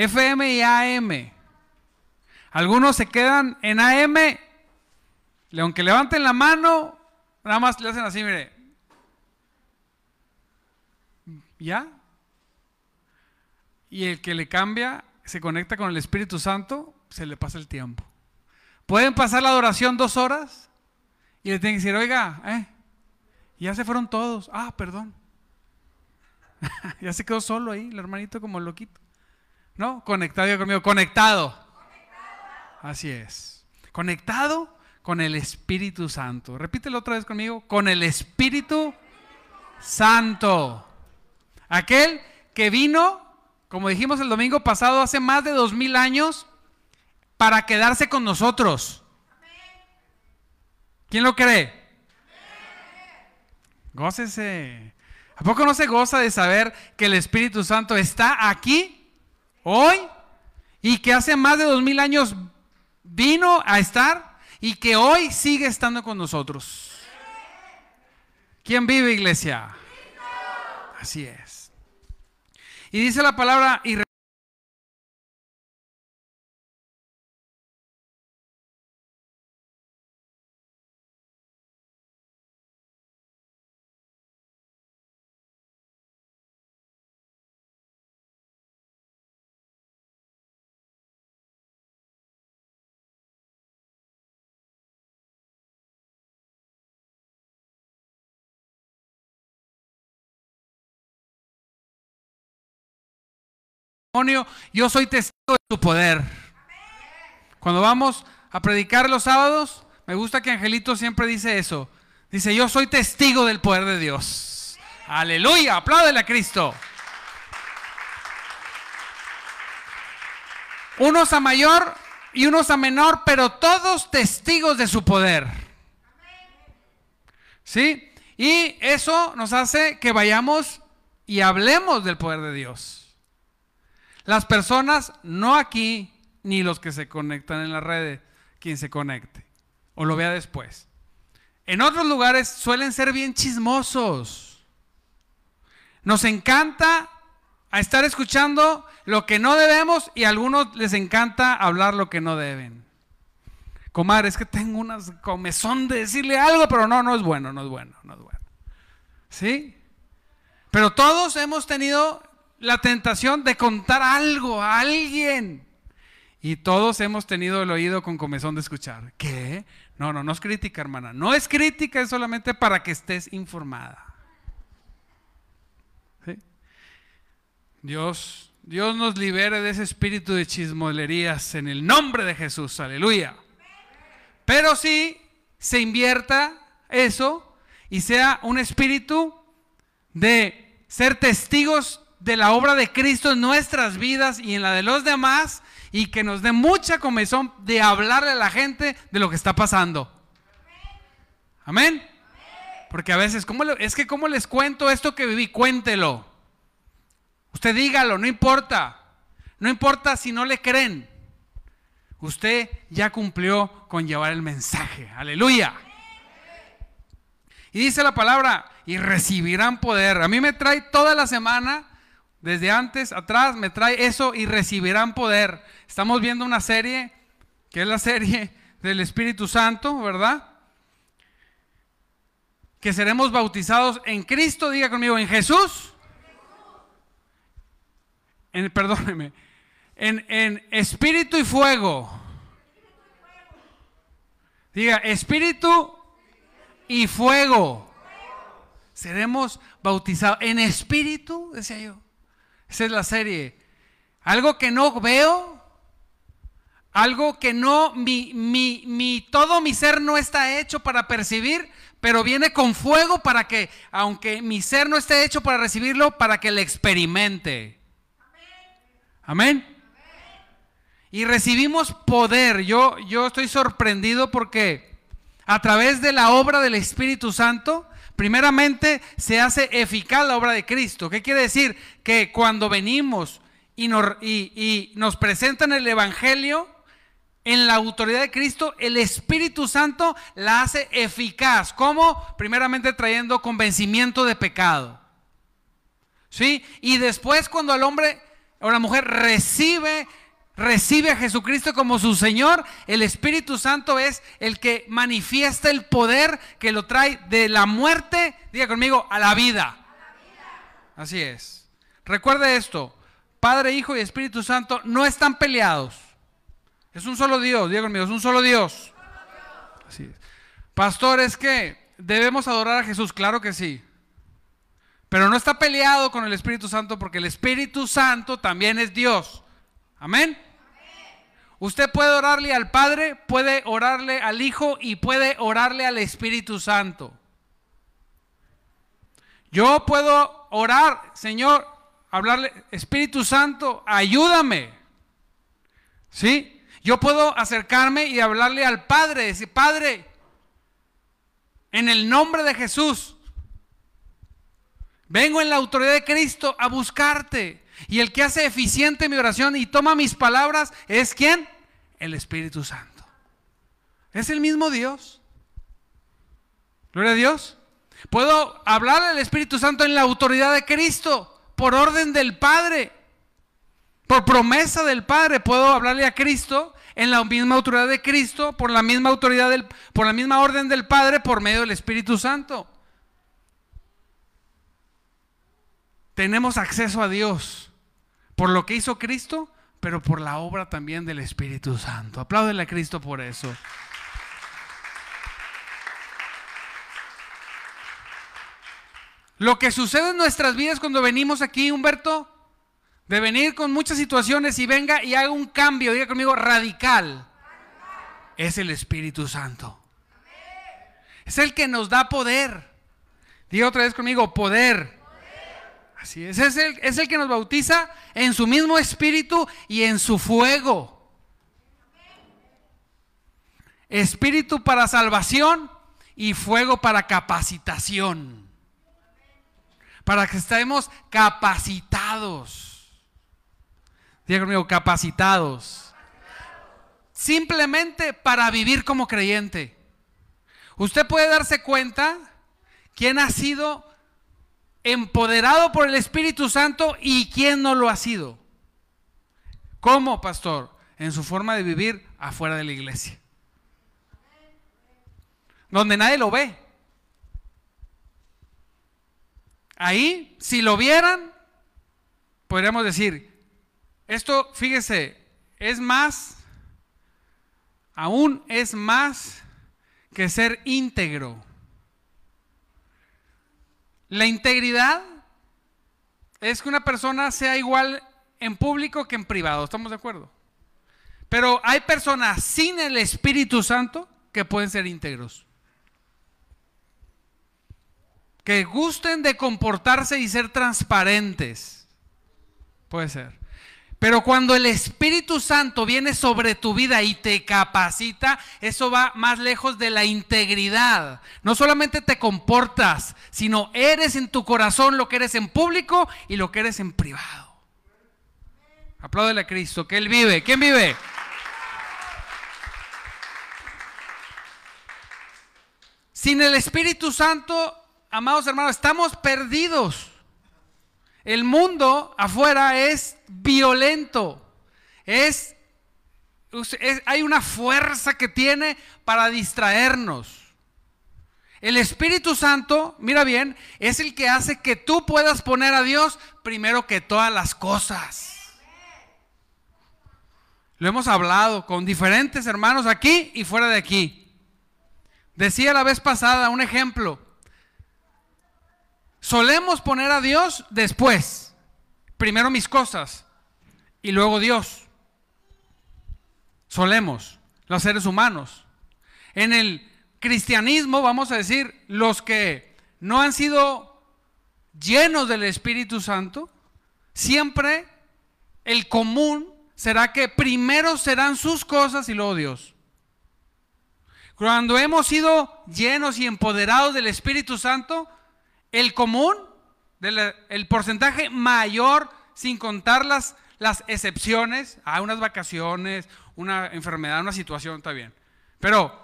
FM y AM. Algunos se quedan en AM, aunque levanten la mano, nada más le hacen así, mire. ¿Ya? Y el que le cambia, se conecta con el Espíritu Santo, se le pasa el tiempo. Pueden pasar la adoración dos horas y le tienen que decir, oiga, eh, ya se fueron todos. Ah, perdón. ya se quedó solo ahí, el hermanito como loquito. ¿No? Conectado conmigo, conectado. Así es. Conectado con el Espíritu Santo. Repítelo otra vez conmigo. Con el Espíritu Santo. Aquel que vino, como dijimos el domingo pasado, hace más de dos mil años, para quedarse con nosotros. ¿Quién lo cree? Gócese. ¿A poco no se goza de saber que el Espíritu Santo está aquí, hoy, y que hace más de dos mil años vino a estar y que hoy sigue estando con nosotros? ¿Quién vive, iglesia? Así es. Y dice la palabra, y yo soy testigo de tu poder. Cuando vamos a predicar los sábados, me gusta que Angelito siempre dice eso. Dice, yo soy testigo del poder de Dios. Aleluya, apláudele a Cristo. Unos a mayor y unos a menor, pero todos testigos de su poder. ¿Sí? Y eso nos hace que vayamos y hablemos del poder de Dios. Las personas, no aquí, ni los que se conectan en la red, quien se conecte o lo vea después. En otros lugares suelen ser bien chismosos. Nos encanta estar escuchando lo que no debemos y a algunos les encanta hablar lo que no deben. Comadre, es que tengo unas comezón de decirle algo, pero no, no es bueno, no es bueno, no es bueno. ¿Sí? Pero todos hemos tenido la tentación de contar algo a alguien. Y todos hemos tenido el oído con comezón de escuchar. ¿Qué? No, no, no es crítica, hermana. No es crítica, es solamente para que estés informada. Dios, Dios nos libere de ese espíritu de chismolerías en el nombre de Jesús. Aleluya. Pero si se invierta eso y sea un espíritu de ser testigos de la obra de Cristo en nuestras vidas y en la de los demás y que nos dé mucha comezón de hablarle a la gente de lo que está pasando. Amén. Porque a veces, ¿cómo es que ¿cómo les cuento esto que viví? Cuéntelo. Usted dígalo, no importa. No importa si no le creen. Usted ya cumplió con llevar el mensaje. Aleluya. Y dice la palabra, y recibirán poder. A mí me trae toda la semana desde antes, atrás, me trae eso y recibirán poder. Estamos viendo una serie, que es la serie del Espíritu Santo, ¿verdad? Que seremos bautizados en Cristo, diga conmigo, en Jesús. En, perdóneme, en, en espíritu y fuego. Diga, espíritu y fuego. Seremos bautizados en espíritu, decía yo. Esa es la serie. Algo que no veo, algo que no, mi, mi, mi, todo mi ser no está hecho para percibir, pero viene con fuego para que, aunque mi ser no esté hecho para recibirlo, para que le experimente. Amén. Y recibimos poder. Yo, yo estoy sorprendido porque a través de la obra del Espíritu Santo, Primeramente se hace eficaz la obra de Cristo. ¿Qué quiere decir? Que cuando venimos y nos, presentan el Evangelio, en la autoridad de Cristo, el Espíritu Santo la hace eficaz. ¿Cómo? Primeramente trayendo convencimiento de pecado. ¿Sí? Y después cuando el hombre o la mujer recibe recibe a Jesucristo como su Señor, el Espíritu Santo es el que manifiesta el poder que lo trae de la muerte, diga conmigo, a la vida. Así es. Recuerde esto, Padre, Hijo y Espíritu Santo no están peleados. Es un solo Dios, diga conmigo, es un solo Dios. Así es. Pastor, es que debemos adorar a Jesús, claro que sí. Pero no está peleado con el Espíritu Santo porque el Espíritu Santo también es Dios. Amén. Usted puede orarle al Padre, puede orarle al Hijo y puede orarle al Espíritu Santo. Yo puedo orar, Señor, hablarle, Espíritu Santo, ayúdame. ¿Sí? Yo puedo acercarme y hablarle al Padre, decir, Padre, en el nombre de Jesús, vengo en la autoridad de Cristo a buscarte. Y el que hace eficiente mi oración y toma mis palabras es quién? El Espíritu Santo. Es el mismo Dios. Gloria a Dios. Puedo hablar al Espíritu Santo en la autoridad de Cristo, por orden del Padre. Por promesa del Padre puedo hablarle a Cristo en la misma autoridad de Cristo, por la misma autoridad del, por la misma orden del Padre, por medio del Espíritu Santo. Tenemos acceso a Dios por lo que hizo Cristo, pero por la obra también del Espíritu Santo. Apláudele a Cristo por eso. Lo que sucede en nuestras vidas cuando venimos aquí, Humberto, de venir con muchas situaciones y venga y haga un cambio, diga conmigo, radical, es el Espíritu Santo. Es el que nos da poder. Diga otra vez conmigo, poder. Así es, es el, que nos bautiza en su mismo espíritu y en su fuego. Espíritu para salvación y fuego para capacitación. Para que estemos capacitados. Diga conmigo, capacitados. Simplemente para vivir como creyente. Usted puede darse cuenta quién ha sido empoderado por el Espíritu Santo y quién no lo ha sido. ¿Cómo, pastor? En su forma de vivir afuera de la iglesia. Donde nadie lo ve. Ahí, si lo vieran, podríamos decir, esto, fíjese, es más, aún es más que ser íntegro. La integridad es que una persona sea igual en público que en privado, ¿estamos de acuerdo? Pero hay personas sin el Espíritu Santo que pueden ser íntegros. Que gusten de comportarse y ser transparentes. Puede ser. Pero cuando el Espíritu Santo viene sobre tu vida y te capacita, eso va más lejos de la integridad. No solamente te comportas, sino eres en tu corazón lo que eres en público y lo que eres en privado. Apláudele a Cristo, que Él vive. ¿Quién vive? Sin el Espíritu Santo, amados hermanos, estamos perdidos. El mundo afuera es violento. Es, hay una fuerza que tiene para distraernos. El Espíritu Santo, mira bien, es el que hace que tú puedas poner a Dios primero que todas las cosas. Lo hemos hablado con diferentes hermanos aquí y fuera de aquí. Decía la vez pasada un ejemplo. Solemos poner a Dios después. Primero mis cosas y luego Dios. Solemos, los seres humanos. En el cristianismo, vamos a decir, los que no han sido llenos del Espíritu Santo, siempre el común será que primero serán sus cosas y luego Dios. Cuando hemos sido llenos y empoderados del Espíritu Santo, el común, el porcentaje mayor, sin contar las, las excepciones, a unas vacaciones, una enfermedad, una situación, está bien. Pero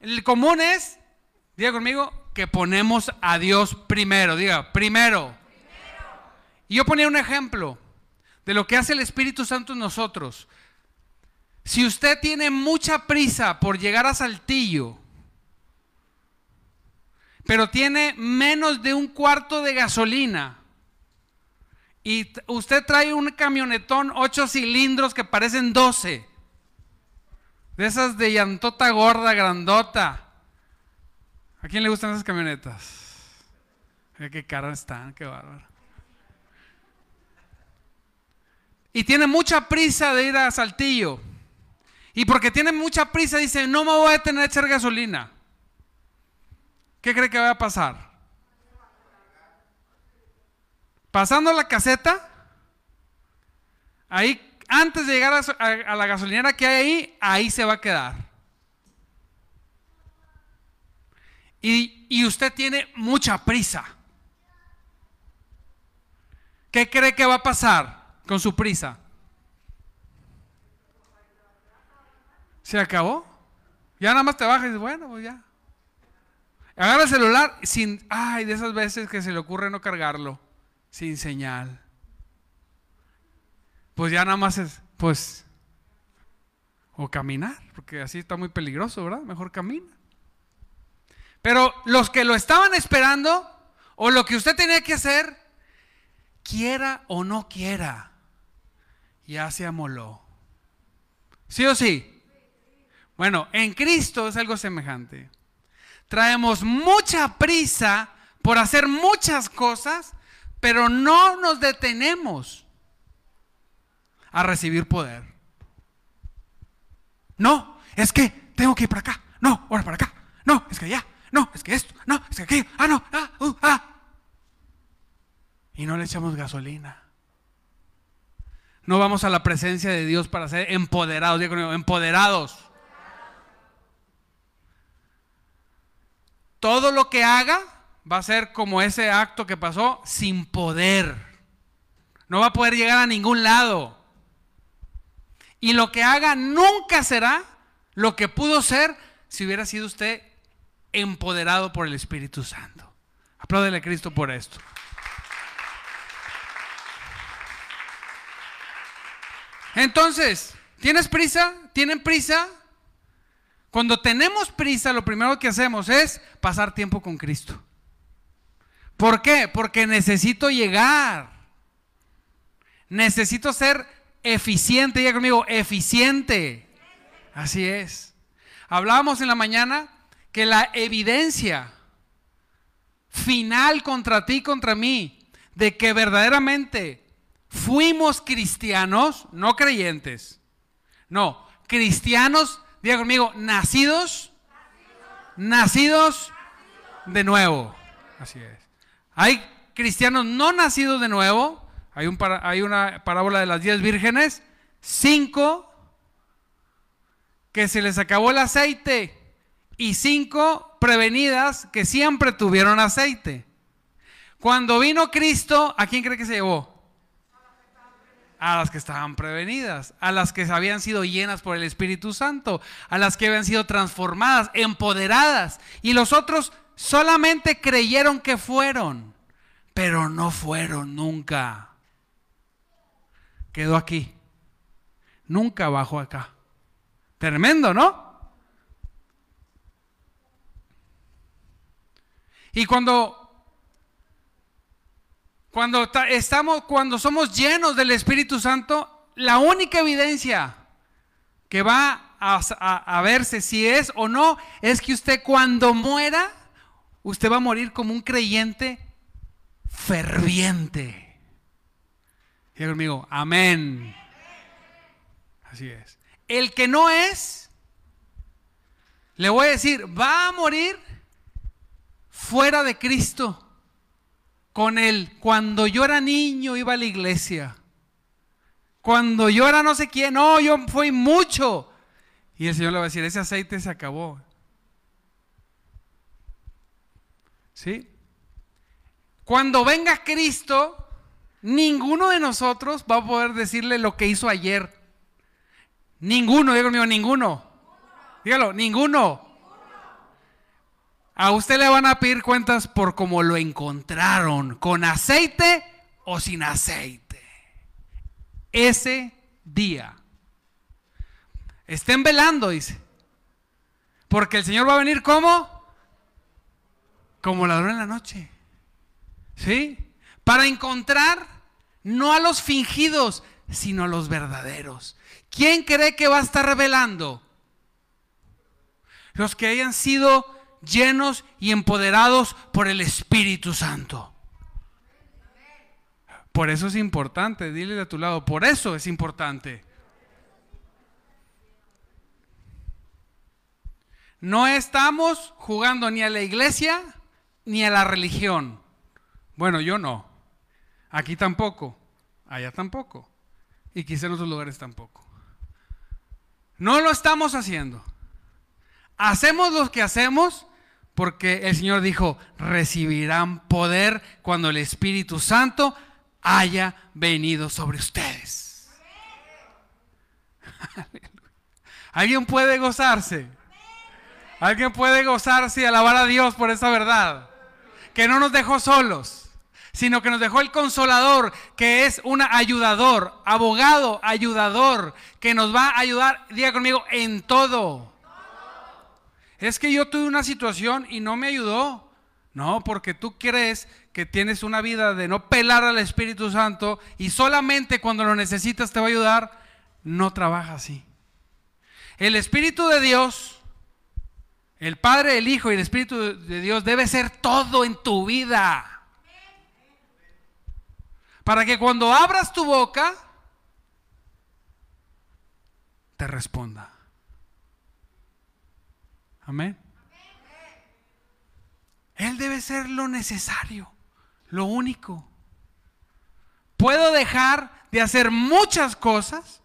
el común es, diga conmigo, que ponemos a Dios primero. Diga, primero. primero. Y yo ponía un ejemplo. de lo que hace el Espíritu Santo en nosotros. Si usted tiene mucha prisa por llegar a Saltillo, pero tiene menos de un cuarto de gasolina, y usted trae un camionetón 8 cilindros que parecen 12, de esas de llantota gorda, grandota. ¿A quién le gustan esas camionetas? qué caras están, qué bárbaro. Y tiene mucha prisa de ir a Saltillo. Y porque tiene mucha prisa dice, no me voy a tener que echar gasolina. ¿Qué cree que va a pasar? Pasando la caseta, ahí, antes de llegar a, la gasolinera que hay ahí, ahí se va a quedar. Y, y usted tiene mucha prisa. ¿Qué cree que va a pasar con su prisa? ¿Se acabó? Ya nada más te bajas y dices, bueno, pues ya. Agarra el celular sin, ay, de esas veces que se le ocurre no cargarlo, sin señal. Pues ya nada más es, pues, o caminar, porque así está muy peligroso, ¿verdad? Mejor camina. Pero los que lo estaban esperando, o lo que usted tenía que hacer, quiera o no quiera, ya se amoló. ¿Sí o sí? Bueno, en Cristo es algo semejante. Traemos mucha prisa por hacer muchas cosas, pero no nos detenemos a recibir poder. No, es que tengo que ir para acá. No, ahora para acá. No, es que allá. No, es que esto. No, es que aquello. Ah, no. Ah, uh, ah y no le echamos gasolina. No vamos a la presencia de Dios para ser empoderados, digo, empoderados. Todo lo que haga va a ser como ese acto que pasó sin poder. No va a poder llegar a ningún lado. Y lo que haga nunca será lo que pudo ser si hubiera sido usted empoderado por el Espíritu Santo. Apláudele a Cristo por esto. Entonces, ¿tienes prisa? ¿Tienen prisa? Cuando tenemos prisa, lo primero que hacemos es pasar tiempo con Cristo. ¿Por qué? Porque necesito llegar. Necesito ser eficiente. Diga conmigo, eficiente. Así es. Hablábamos en la mañana que la evidencia final contra ti, contra mí, de que verdaderamente fuimos cristianos, no creyentes. No, cristianos, diga conmigo, nacidos, nacidos de nuevo. Así es. Hay cristianos no nacidos de nuevo. Hay, un, hay una parábola de las diez vírgenes. Cinco que se les acabó el aceite y cinco prevenidas que siempre tuvieron aceite. Cuando vino Cristo, ¿a quién cree que se llevó? A las que estaban prevenidas, a las que habían sido llenas por el Espíritu Santo, a las que habían sido transformadas, empoderadas. Y los otros solamente creyeron que fueron, pero no fueron nunca. Quedó aquí. Nunca bajó acá. Tremendo, ¿no? Y cuando cuando estamos, cuando somos llenos del Espíritu Santo, la única evidencia que va a, verse si es o no es que usted cuando muera, usted va a morir como un creyente ferviente. Y conmigo, amén. Así es. El que no es, le voy a decir, va a morir fuera de Cristo con él. Cuando yo era niño iba a la iglesia. Cuando yo era no sé quién, no, yo fui mucho. Y el Señor le va a decir, ese aceite se acabó. ¿Sí? Cuando venga Cristo, ninguno de nosotros va a poder decirle lo que hizo ayer. Ninguno, digo mío, ninguno. Dígalo, ninguno. A usted le van a pedir cuentas por cómo lo encontraron, con aceite o sin aceite. ese día. Estén velando, dice. Porque el Señor va a venir como como ladrón en la noche. ¿Sí? Para encontrar no a los fingidos, sino a los verdaderos. ¿Quién cree que va a estar revelando? Los que hayan sido llenos y empoderados por el Espíritu Santo. Por eso es importante, dile de tu lado, por eso es importante. No estamos jugando ni a la iglesia ni a la religión. Bueno, yo no. Aquí tampoco. Allá tampoco. Y quizá en otros lugares tampoco. No lo estamos haciendo. Hacemos lo que hacemos porque el Señor dijo, recibirán poder cuando el Espíritu Santo haya venido sobre ustedes. ¿Alguien puede gozarse? Alguien puede gozarse y alabar a Dios por esa verdad. Que no nos dejó solos, sino que nos dejó el consolador, que es un ayudador, abogado, ayudador, que nos va a ayudar, diga conmigo, en todo. Es que yo tuve una situación y no me ayudó. No, porque tú crees que tienes una vida de no pelar al Espíritu Santo y solamente cuando lo necesitas te va a ayudar. No trabaja así. El Espíritu de Dios el Padre, el Hijo y el Espíritu de Dios debe ser todo en tu vida. Para que cuando abras tu boca, te responda. Amén. Él debe ser lo necesario, lo único. Puedo dejar de hacer muchas cosas,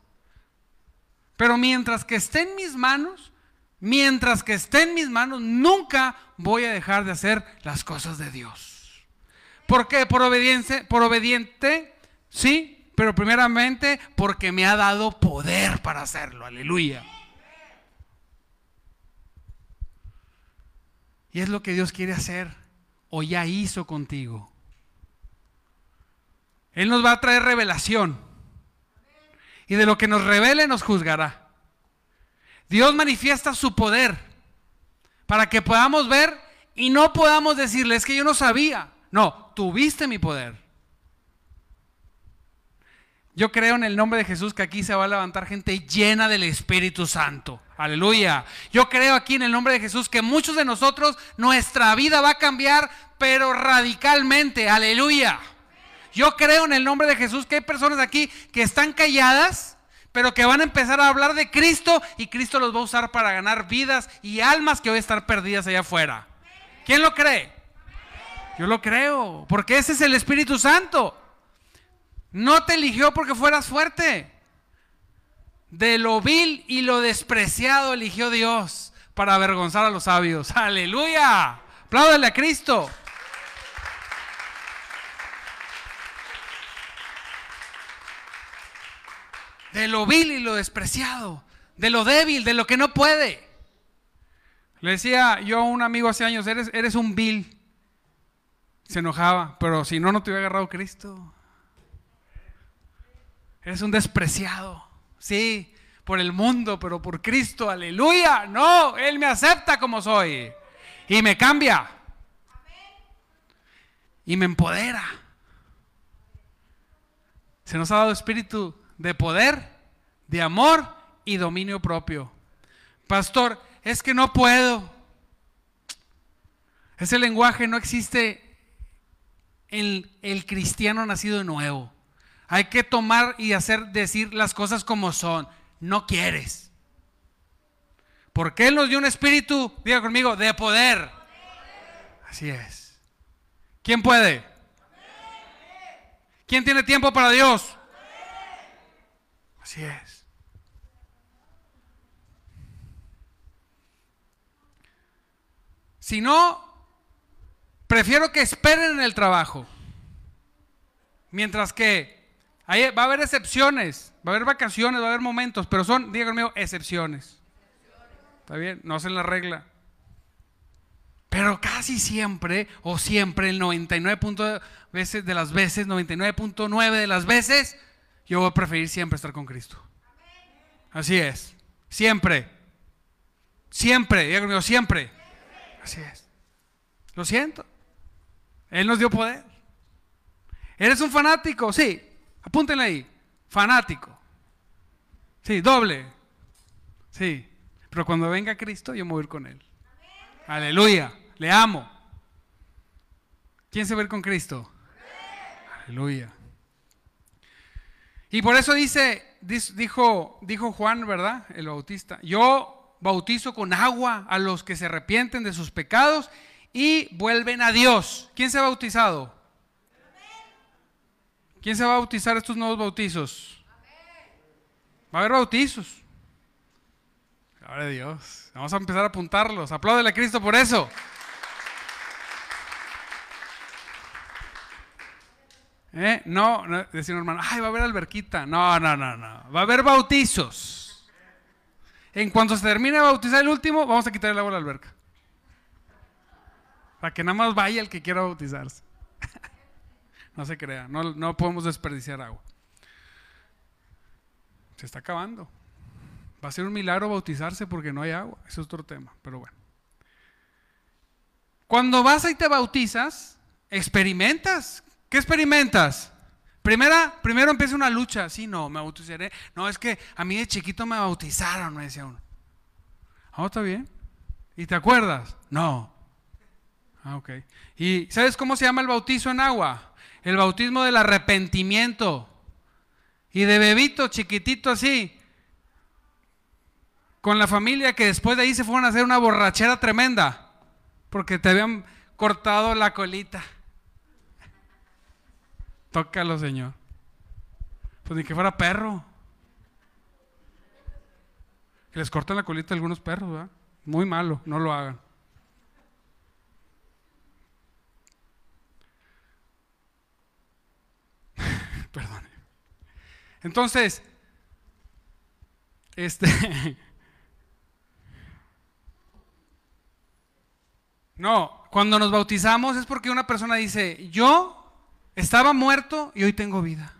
pero mientras que esté en mis manos, mientras que esté en mis manos, nunca voy a dejar de hacer las cosas de Dios. ¿Por qué? Por obediencia, por obediente, sí, pero primeramente porque me ha dado poder para hacerlo. Aleluya. Y es lo que Dios quiere hacer o ya hizo contigo. Él nos va a traer revelación. Y de lo que nos revele nos juzgará. Dios manifiesta su poder para que podamos ver y no podamos decirle, es que yo no sabía. No, tuviste mi poder. Yo creo en el nombre de Jesús que aquí se va a levantar gente llena del Espíritu Santo. Aleluya. Yo creo aquí en el nombre de Jesús que muchos de nosotros, nuestra vida va a cambiar, pero radicalmente. Aleluya. Yo creo en el nombre de Jesús que hay personas aquí que están calladas pero que van a empezar a hablar de Cristo y Cristo los va a usar para ganar vidas y almas que hoy están perdidas allá afuera. ¿Quién lo cree? Yo lo creo, porque ese es el Espíritu Santo. No te eligió porque fueras fuerte. De lo vil y lo despreciado eligió Dios para avergonzar a los sabios. Aleluya. Apláudale a Cristo. de lo vil y lo despreciado, de lo débil, de lo que no puede. Le decía yo a un amigo hace años, eres, eres un vil. Se enojaba, pero si no, no te hubiera agarrado Cristo. Eres un despreciado. Sí, por el mundo, pero por Cristo, aleluya. No, Él me acepta como soy. Y me cambia. Y me empodera. Se nos ha dado espíritu de poder, de amor y dominio propio. Pastor, es que no puedo. Ese lenguaje no existe en el cristiano nacido de nuevo. Hay que tomar y hacer decir las cosas como son. No quieres. Porque Él nos dio un espíritu, diga conmigo, de poder. Así es. ¿Quién puede? ¿Quién tiene tiempo para Dios? Así es. Si no, prefiero que esperen en el trabajo. Mientras que va a haber excepciones, va a haber vacaciones, va a haber momentos, pero son, díganme, excepciones. ¿Está bien? No hacen la regla. Pero casi siempre, o siempre, el 99 de las veces, 99.9 de las veces, yo voy a preferir siempre estar con Cristo. Así es. Siempre. Siempre. Diga conmigo, siempre. Así es. Lo siento. Él nos dio poder. ¿Eres un fanático? Sí. Apúntenle ahí. Fanático. Sí, doble. Sí. Pero cuando venga Cristo, yo me voy a ir con Él. Aleluya. Le amo. ¿Quién se va a ir con Cristo? Aleluya. Y por eso dice, dijo, dijo Juan, ¿verdad? El bautista. Yo bautizo con agua a los que se arrepienten de sus pecados y vuelven a Dios. ¿Quién se ha bautizado? ¿Quién se va a bautizar estos nuevos bautizos? Va a haber bautizos. Gloria a Dios. Vamos a empezar a apuntarlos. Apláudele a Cristo por eso. ¿Eh? No, no, decía un hermano, ay, va a haber alberquita. No, no, no, no. Va a haber bautizos. En cuanto se termine de bautizar el último, vamos a quitar el agua de la alberca. Para que nada más vaya el que quiera bautizarse. No se crea, no, no podemos desperdiciar agua. Se está acabando. Va a ser un milagro bautizarse porque no hay agua. Es otro tema, pero bueno. Cuando vas y te bautizas, experimentas ¿Qué experimentas? Primera, primero empieza una lucha. Sí, no, me bautizaré. No, es que a mí de chiquito me bautizaron, me decía uno. Ah, está bien. ¿Y te acuerdas? No. Ah, ok. ¿Y sabes cómo se llama el bautizo en agua? El bautismo del arrepentimiento. Y de bebito, chiquitito así, con la familia que después de ahí se fueron a hacer una borrachera tremenda, porque te habían cortado la colita. Tócalo, Señor. Pues ni que fuera perro. Que les cortan la colita a algunos perros, ¿verdad? Muy malo, no lo hagan. Perdón. Entonces, este. no, cuando nos bautizamos es porque una persona dice, yo estaba muerto y hoy tengo vida.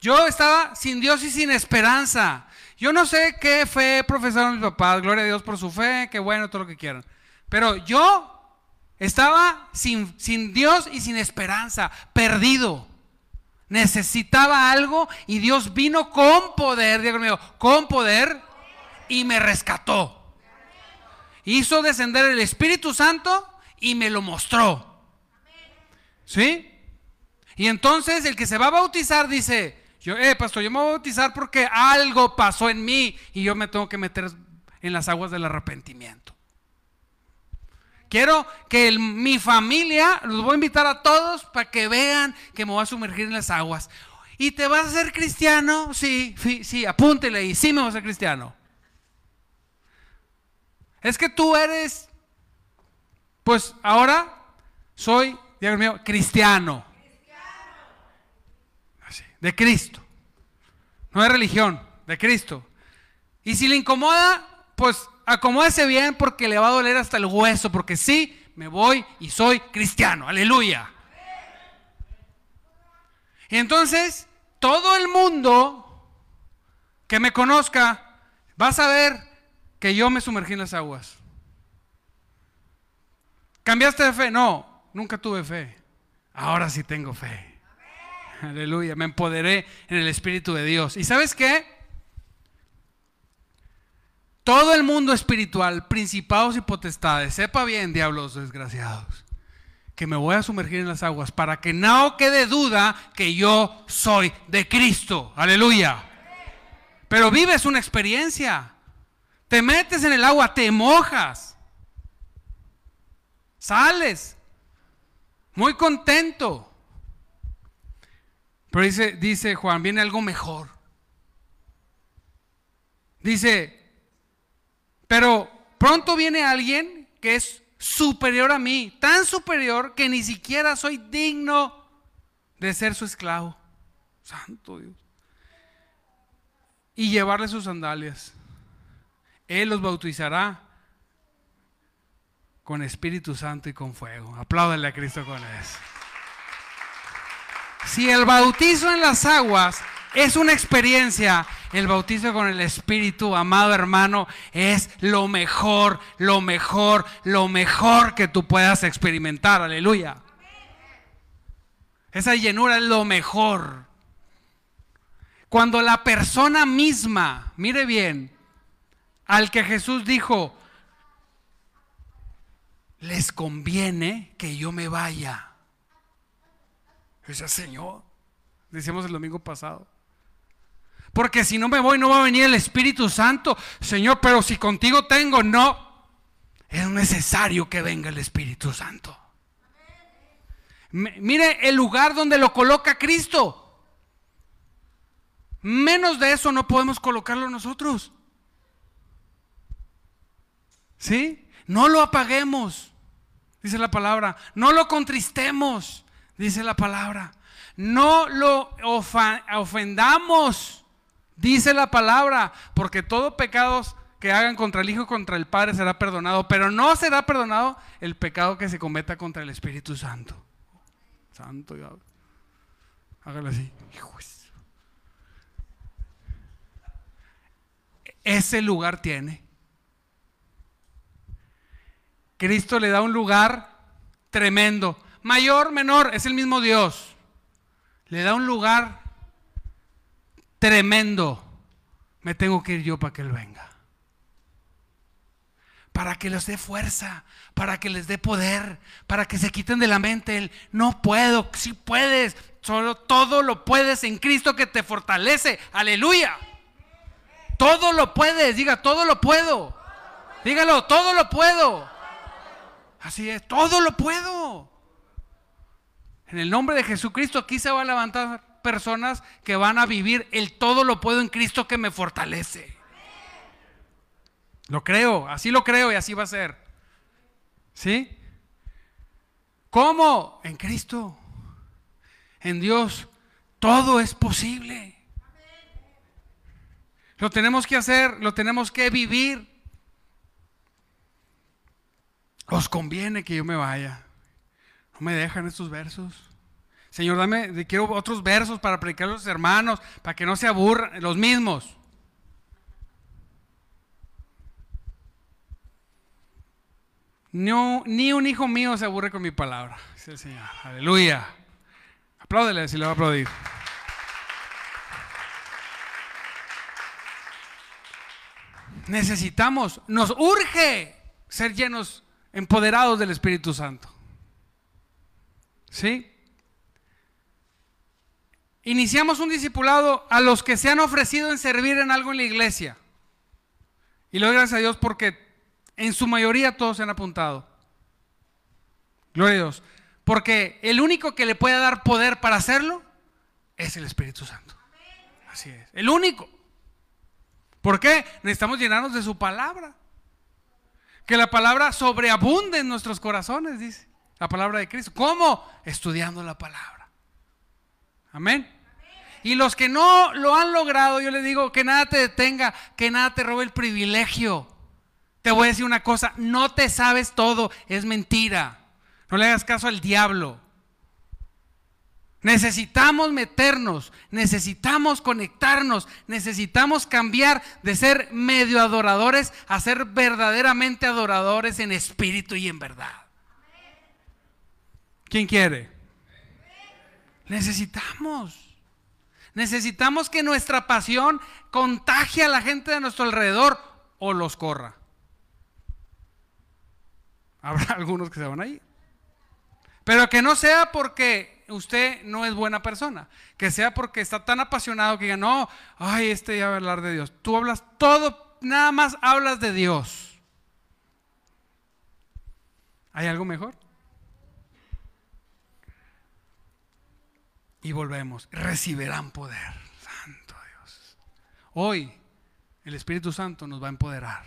Yo estaba sin Dios y sin esperanza. Yo no sé qué fe profesaron mis papás, gloria a Dios por su fe, qué bueno, todo lo que quieran. Pero yo estaba sin, sin Dios y sin esperanza, perdido. Necesitaba algo y Dios vino con poder, Dios mío, con poder y me rescató. Hizo descender el Espíritu Santo y me lo mostró. ¿Sí? Y entonces el que se va a bautizar dice, yo, eh, pastor, yo me voy a bautizar porque algo pasó en mí y yo me tengo que meter en las aguas del arrepentimiento. Quiero que mi familia, los voy a invitar a todos para que vean que me voy a sumergir en las aguas. ¿Y te vas a ser cristiano? Sí, sí, sí, apúntele ahí, sí me voy a ser cristiano. Es que tú eres, pues ahora soy Dios mío, cristiano. de Cristo. No de religión, de Cristo. Y si le incomoda, pues acomódese bien porque le va a doler hasta el hueso, porque sí, me voy y soy cristiano. Aleluya. Y entonces, todo el mundo que me conozca va a saber que yo me sumergí en las aguas. ¿Cambiaste de fe? No, Nunca tuve fe. Ahora sí tengo fe. Aleluya. Me empoderé en el Espíritu de Dios. ¿Y sabes qué? Todo el mundo espiritual, principados y potestades, sepa bien, diablos desgraciados, que me voy a sumergir en las aguas para que no quede duda que yo soy de Cristo. Aleluya. Pero vives una experiencia. Te metes en el agua, te mojas. Sales, muy contento. Pero dice, dice Juan, viene algo mejor. Dice, pero pronto viene alguien que es superior a mí, tan superior que ni siquiera soy digno de ser su esclavo. Santo Dios. Y llevarle sus sandalias. Él los bautizará con Espíritu Santo y con fuego. Apláudale a Cristo con eso. Si el bautizo en las aguas es una experiencia, el bautizo con el Espíritu, amado hermano, es lo mejor, lo mejor, lo mejor que tú puedas experimentar. Aleluya. Esa llenura es lo mejor. Cuando la persona misma, mire bien, al que Jesús dijo, les conviene que yo me vaya. Dice, Señor, decíamos el domingo pasado. Porque si no me voy, no va a venir el Espíritu Santo. Señor, pero si contigo tengo, no. Es necesario que venga el Espíritu Santo. Mire el lugar donde lo coloca Cristo. Menos de eso no podemos colocarlo nosotros. ¿Sí? No lo apaguemos, dice la palabra. No lo contristemos, dice la palabra. No lo ofendamos, dice la palabra, porque todo pecado que hagan contra el Hijo y contra el Padre será perdonado, pero no será perdonado el pecado que se cometa contra el Espíritu Santo. Santo. Hágalo así. Ese lugar tiene Cristo le da un lugar tremendo. Mayor, menor, es el mismo Dios. Le da un lugar tremendo. Me tengo que ir yo para que Él venga. Para que les dé fuerza, para que les dé poder, para que se quiten de la mente el no puedo, si puedes, solo todo lo puedes en Cristo que te fortalece. Aleluya. Todo lo puedes, diga, todo lo puedo. Dígalo, todo lo puedo. Así es, todo lo puedo. En el nombre de Jesucristo aquí se va a levantar personas que van a vivir el todo lo puedo en Cristo que me fortalece. Lo creo, así lo creo y así va a ser. ¿Sí? ¿Cómo? En Cristo. En Dios. Todo es posible. Lo tenemos que hacer, lo tenemos que vivir. Os conviene que yo me vaya. No me dejan estos versos. Señor, dame, quiero otros versos para predicar a los hermanos, para que no se aburran, los mismos. Ni un hijo mío se aburre con mi palabra, dice el Señor. Aleluya. Apláudele si le va a aplaudir. Necesitamos, nos urge ser llenos empoderados del Espíritu Santo. ¿Sí? Iniciamos un discipulado a los que se han ofrecido en servir en algo en la iglesia. Y lo doy gracias a Dios porque en su mayoría todos se han apuntado. Gloria a Dios. Porque el único que le puede dar poder para hacerlo es el Espíritu Santo. Así es. El único. ¿Por qué? Necesitamos llenarnos de su palabra. Que la palabra sobreabunde en nuestros corazones, dice la palabra de Cristo. ¿Cómo? Estudiando la palabra. Amén. Y los que no lo han logrado, yo les digo que nada te detenga, que nada te robe el privilegio. Te voy a decir una cosa, no te sabes todo, es mentira. No le hagas caso al diablo. Necesitamos meternos, necesitamos conectarnos, necesitamos cambiar de ser medio adoradores a ser verdaderamente adoradores en espíritu y en verdad. ¿Quién quiere? Necesitamos. Necesitamos que nuestra pasión contagie a la gente de nuestro alrededor o los corra. Habrá algunos que se van a ir. Pero que no sea porque usted no es buena persona. Que sea porque está tan apasionado que diga, no, ay, este ya va a hablar de Dios. Tú hablas todo, nada más hablas de Dios. ¿Hay algo mejor? Y volvemos, recibirán poder. Santo Dios. Hoy el Espíritu Santo nos va a empoderar.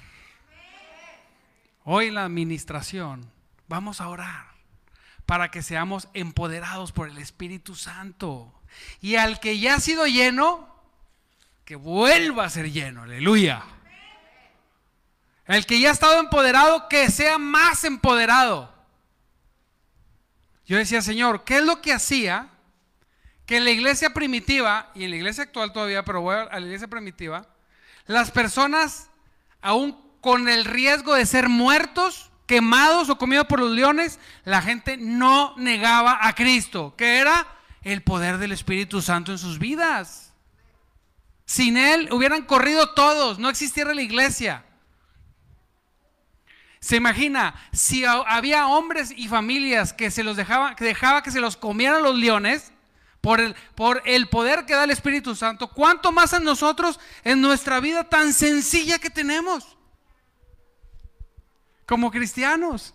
Hoy la administración vamos a orar para que seamos empoderados por el Espíritu Santo. Y al que ya ha sido lleno, que vuelva a ser lleno, aleluya. El que ya ha estado empoderado, que sea más empoderado. Yo decía, Señor, ¿qué es lo que hacía que en la iglesia primitiva, y en la iglesia actual todavía, pero voy a la iglesia primitiva, las personas, aún con el riesgo de ser muertos, quemados o comidos por los leones, la gente no negaba a Cristo, que era el poder del Espíritu Santo en sus vidas. Sin Él hubieran corrido todos, no existiera la iglesia. Se imagina, si había hombres y familias que se los dejaba, que dejaba que se los comieran los leones, por el, por el poder que da el Espíritu Santo, ¿cuánto más a nosotros en nuestra vida tan sencilla que tenemos como cristianos?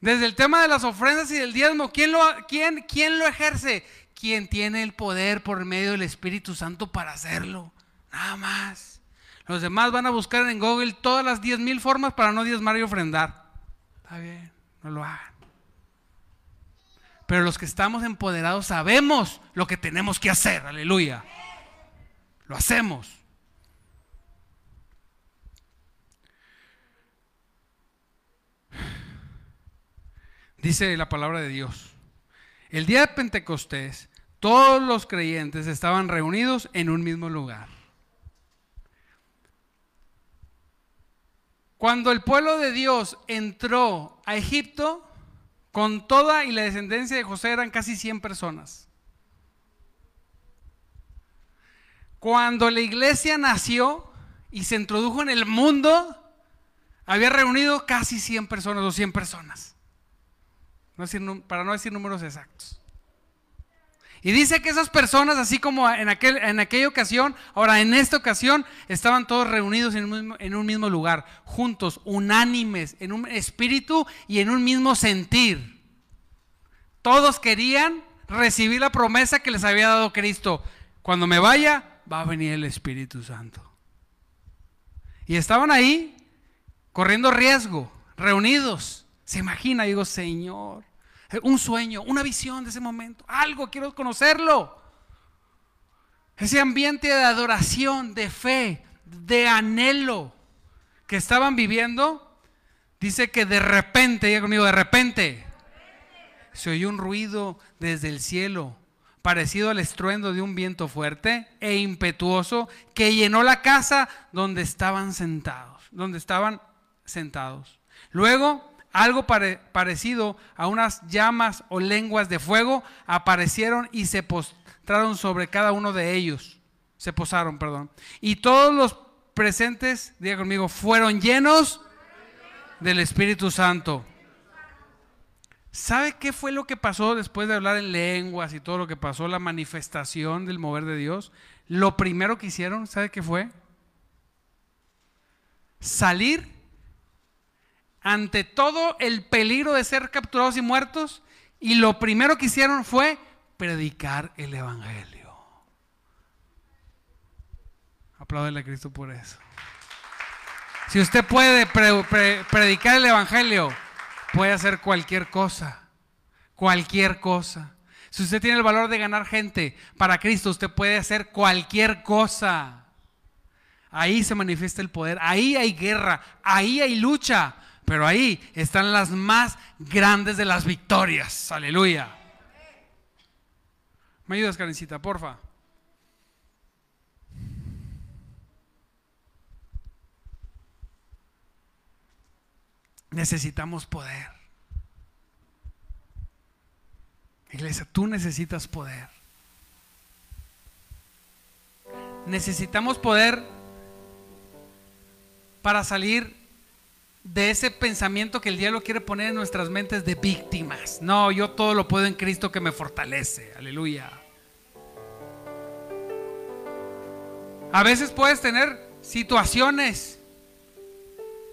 Desde el tema de las ofrendas y del diezmo, ¿quién lo, quién, quién lo ejerce? Quien tiene el poder por medio del Espíritu Santo para hacerlo. Nada más. Los demás van a buscar en Google todas las diez mil formas para no diezmar y ofrendar. Está bien, no lo hagan. Pero los que estamos empoderados sabemos lo que tenemos que hacer. Aleluya. Lo hacemos. Dice la palabra de Dios. El día de Pentecostés, todos los creyentes estaban reunidos en un mismo lugar. Cuando el pueblo de Dios entró a Egipto, con toda y la descendencia de José eran casi 100 personas. Cuando la iglesia nació y se introdujo en el mundo, había reunido casi 100 personas o 100 personas. para no decir números exactos. Y dice que esas personas, así como en, aquel, en aquella ocasión, ahora en esta ocasión, estaban todos reunidos en un, mismo, en un mismo lugar, juntos, unánimes, en un espíritu y en un mismo sentir. Todos querían recibir la promesa que les había dado Cristo. Cuando me vaya, va a venir el Espíritu Santo. Y estaban ahí, corriendo riesgo, reunidos. Se imagina, digo, Señor, un sueño, una visión de ese momento, algo, quiero conocerlo. Ese ambiente de adoración, de fe, de anhelo que estaban viviendo, dice que de repente, diga conmigo, de repente, se oyó un ruido desde el cielo, parecido al estruendo de un viento fuerte e impetuoso que llenó la casa donde estaban sentados, donde estaban sentados. Luego algo parecido a unas llamas o lenguas de fuego aparecieron y se postraron sobre cada uno de ellos. Se posaron, perdón. Y todos los presentes, diga conmigo, fueron llenos del Espíritu Santo. ¿Sabe qué fue lo que pasó después de hablar en lenguas y todo lo que pasó, la manifestación del mover de Dios? Lo primero que hicieron, ¿sabe qué fue? Salir ante todo el peligro de ser capturados y muertos, y lo primero que hicieron fue predicar el Evangelio. Apláudele a Cristo por eso. Si usted puede predicar el Evangelio, puede hacer cualquier cosa, cualquier cosa. Si usted tiene el valor de ganar gente para Cristo, usted puede hacer cualquier cosa. Ahí se manifiesta el poder, ahí hay guerra, ahí hay lucha, pero ahí están las más grandes de las victorias. Aleluya. ¿Me ayudas, Karencita, porfa? Necesitamos poder. Iglesia, tú necesitas poder. Necesitamos poder para salir de ese pensamiento que el diablo quiere poner en nuestras mentes de víctimas. No, yo todo lo puedo en Cristo que me fortalece. Aleluya. A veces puedes tener situaciones.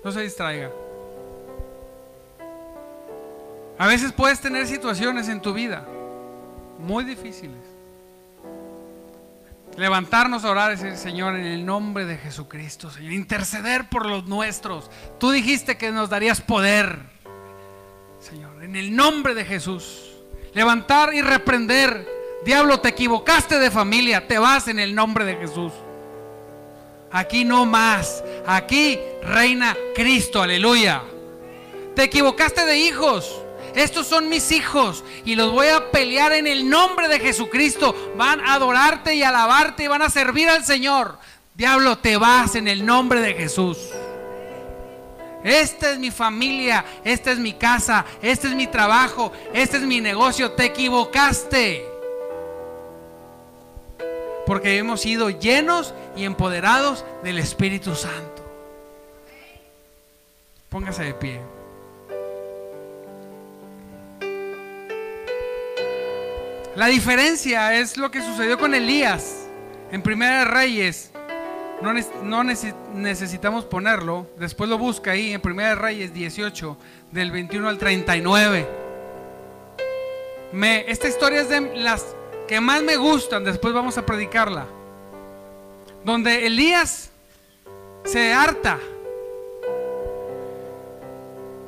No se distraiga. A veces puedes tener situaciones en tu vida muy difíciles. Levantarnos a orar y decir, Señor, en el nombre de Jesucristo, Señor, interceder por los nuestros. Tú dijiste que nos darías poder, Señor, en el nombre de Jesús. Levantar y reprender. Diablo, te equivocaste de familia, te vas en el nombre de Jesús. Aquí no más. Aquí reina Cristo, aleluya. Te equivocaste de hijos. Estos son mis hijos y los voy a pelear en el nombre de Jesucristo. Van a adorarte y alabarte y van a servir al Señor. Diablo, te vas en el nombre de Jesús. Esta es mi familia, esta es mi casa, este es mi trabajo, este es mi negocio. Te equivocaste. Porque hemos sido llenos y empoderados del Espíritu Santo. Póngase de pie. La diferencia es lo que sucedió con Elías en Primera de Reyes. No, necesitamos ponerlo. Después lo busca ahí en Primera de Reyes 18, del 21 al 39. Me, esta historia es de las que más me gustan. Después vamos a predicarla. Donde Elías se harta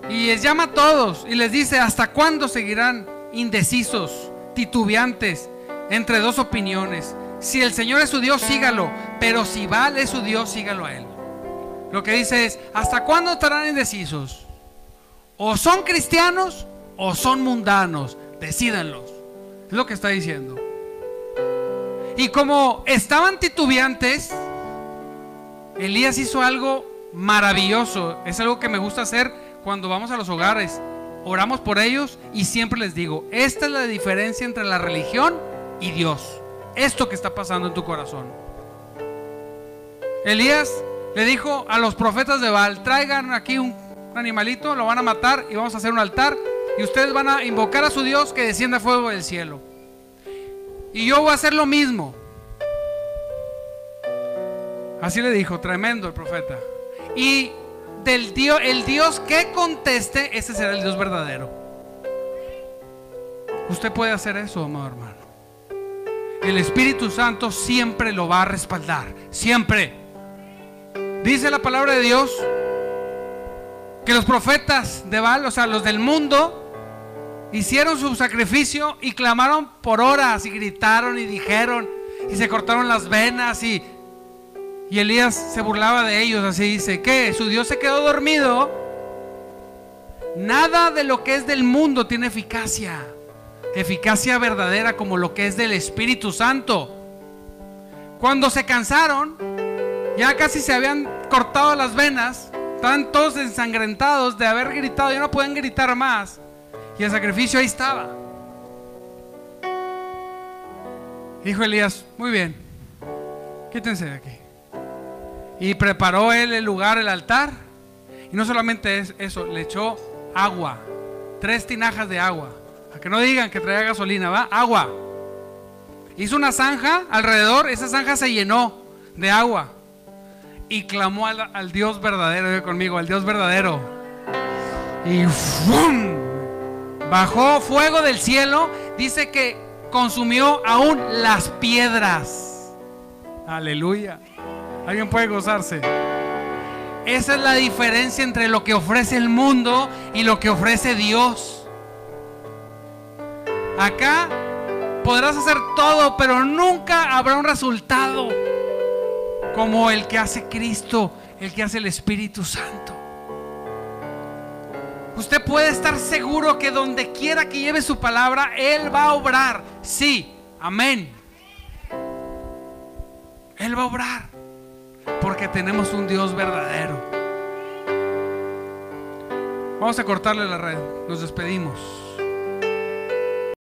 y les llama a todos y les dice, ¿hasta cuándo seguirán indecisos, titubeantes, entre dos opiniones? Si el Señor es su Dios, sígalo, pero si vale su Dios, sígalo a Él. Lo que dice es, ¿hasta cuándo estarán indecisos? O son cristianos o son mundanos, decídanlos. Es lo que está diciendo. Y como estaban titubeantes, Elías hizo algo maravilloso. Es algo que me gusta hacer cuando vamos a los hogares, oramos por ellos y siempre les digo, esta es la diferencia entre la religión y Dios. Esto que está pasando en tu corazón. Elías le dijo a los profetas de Baal, traigan aquí un animalito, lo van a matar y vamos a hacer un altar y ustedes van a invocar a su Dios que descienda fuego del cielo. Y yo voy a hacer lo mismo. Así le dijo, tremendo el profeta. Y del Dios, el Dios que conteste, ese será el Dios verdadero. Usted puede hacer eso, amado hermano. El Espíritu Santo siempre lo va a respaldar, siempre. Dice la palabra de Dios que los profetas de Baal, o sea, los del mundo, hicieron su sacrificio y clamaron por horas y gritaron y dijeron y se cortaron las venas y y Elías se burlaba de ellos, así dice, que su Dios se quedó dormido. Nada de lo que es del mundo tiene eficacia. Eficacia verdadera como lo que es del Espíritu Santo. Cuando se cansaron, ya casi se habían cortado las venas, estaban todos ensangrentados de haber gritado, ya no pueden gritar más. Y el sacrificio ahí estaba. Dijo Elías, muy bien, quítense de aquí. Y preparó él el lugar, el altar. Y no solamente es eso, le echó agua. Tres tinajas de agua. A que no digan que traía gasolina, ¿va? Agua. Hizo una zanja alrededor, esa zanja se llenó de agua. Y clamó al, Dios verdadero, conmigo, al Dios verdadero. Y ¡fum! bajó fuego del cielo. Dice que consumió aún las piedras. Aleluya. Alguien puede gozarse. Esa es la diferencia entre lo que ofrece el mundo y lo que ofrece Dios. Acá podrás hacer todo, pero nunca habrá un resultado como el que hace Cristo, el que hace el Espíritu Santo. Usted puede estar seguro que donde quiera que lleve su palabra, Él va a obrar. Sí, amén. Él va a obrar. Porque tenemos un Dios verdadero. Vamos a cortarle la red. Nos despedimos.